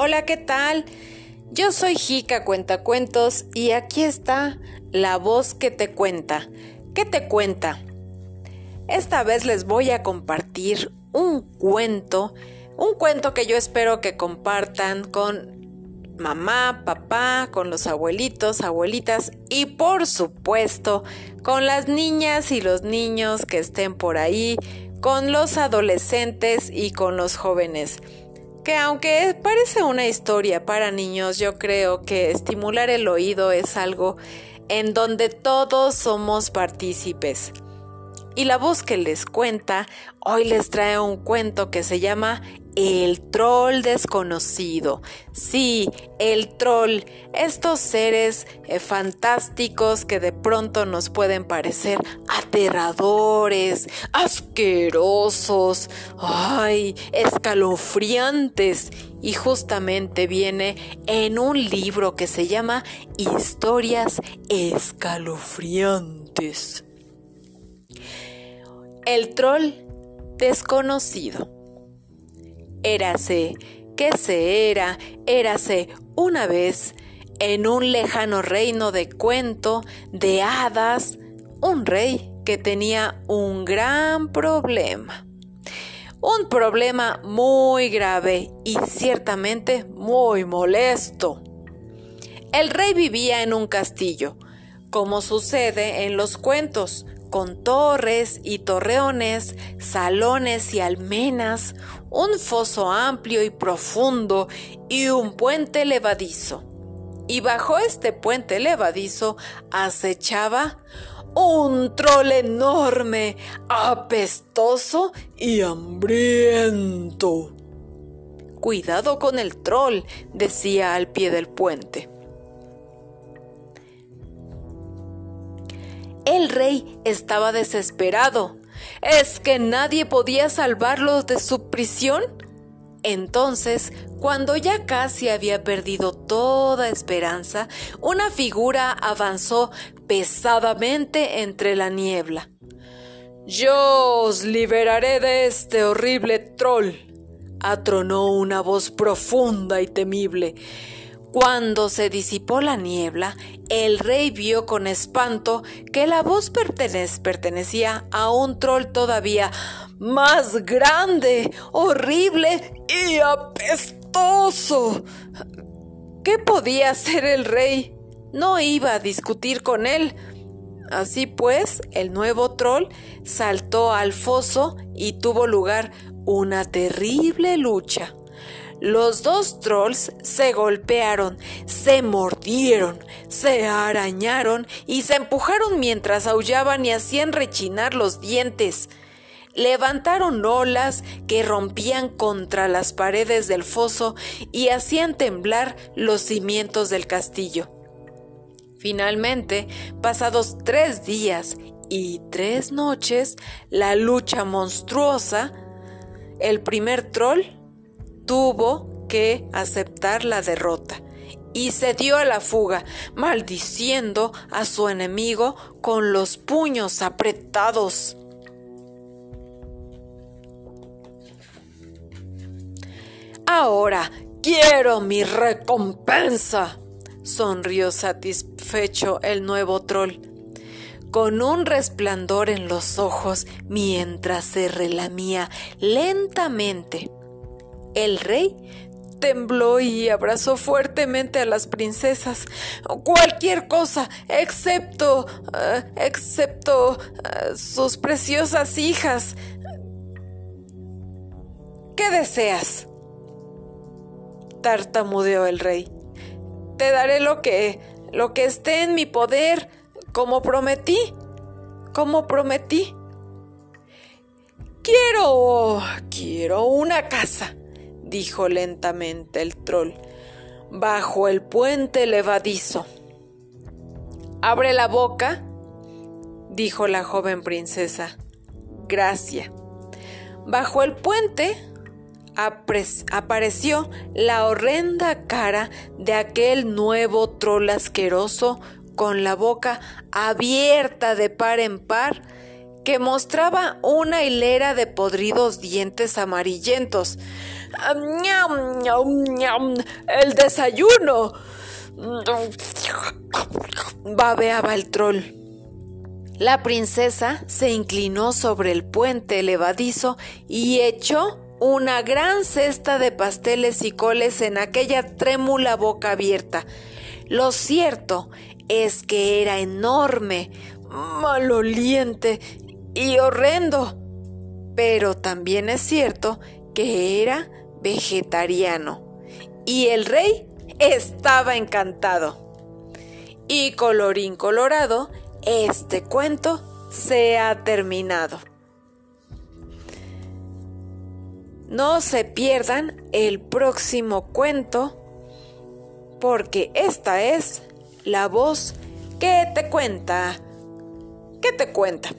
Hola, ¿qué tal? Yo soy Jica Cuentacuentos y aquí está la voz que te cuenta. ¿Qué te cuenta? Esta vez les voy a compartir un cuento, un cuento que yo espero que compartan con mamá, papá, con los abuelitos, abuelitas y por supuesto con las niñas y los niños que estén por ahí, con los adolescentes y con los jóvenes que aunque parece una historia para niños, yo creo que estimular el oído es algo en donde todos somos partícipes. Y la voz que les cuenta hoy les trae un cuento que se llama el troll desconocido. Sí, el troll. Estos seres eh, fantásticos que de pronto nos pueden parecer aterradores, asquerosos, ay, escalofriantes. Y justamente viene en un libro que se llama Historias escalofriantes. El troll desconocido. Érase que se era, érase una vez, en un lejano reino de cuento, de hadas, un rey que tenía un gran problema. Un problema muy grave y ciertamente muy molesto. El rey vivía en un castillo, como sucede en los cuentos, con torres y torreones, salones y almenas, un foso amplio y profundo y un puente levadizo. Y bajo este puente levadizo acechaba un troll enorme, apestoso y hambriento. Cuidado con el troll, decía al pie del puente. El rey estaba desesperado. ¿Es que nadie podía salvarlo de su prisión? Entonces, cuando ya casi había perdido toda esperanza, una figura avanzó pesadamente entre la niebla. Yo os liberaré de este horrible troll, atronó una voz profunda y temible. Cuando se disipó la niebla, el rey vio con espanto que la voz pertenecía a un troll todavía más grande, horrible y apestoso. ¿Qué podía hacer el rey? No iba a discutir con él. Así pues, el nuevo troll saltó al foso y tuvo lugar una terrible lucha. Los dos trolls se golpearon, se mordieron, se arañaron y se empujaron mientras aullaban y hacían rechinar los dientes. Levantaron olas que rompían contra las paredes del foso y hacían temblar los cimientos del castillo. Finalmente, pasados tres días y tres noches, la lucha monstruosa, el primer troll tuvo que aceptar la derrota y se dio a la fuga, maldiciendo a su enemigo con los puños apretados. Ahora quiero mi recompensa, sonrió satisfecho el nuevo troll, con un resplandor en los ojos mientras se relamía lentamente. El rey tembló y abrazó fuertemente a las princesas. Cualquier cosa, excepto, eh, excepto eh, sus preciosas hijas. ¿Qué deseas? tartamudeó el rey. Te daré lo que, lo que esté en mi poder, como prometí, como prometí. Quiero, quiero una casa dijo lentamente el troll, bajo el puente levadizo. Abre la boca, dijo la joven princesa. Gracia. Bajo el puente apareció la horrenda cara de aquel nuevo troll asqueroso con la boca abierta de par en par que mostraba una hilera de podridos dientes amarillentos. El desayuno. Babeaba el troll. La princesa se inclinó sobre el puente elevadizo y echó una gran cesta de pasteles y coles en aquella trémula boca abierta. Lo cierto es que era enorme, maloliente y horrendo. Pero también es cierto que era vegetariano. Y el rey estaba encantado. Y colorín colorado, este cuento se ha terminado. No se pierdan el próximo cuento porque esta es la voz que te cuenta. ¿Qué te cuenta?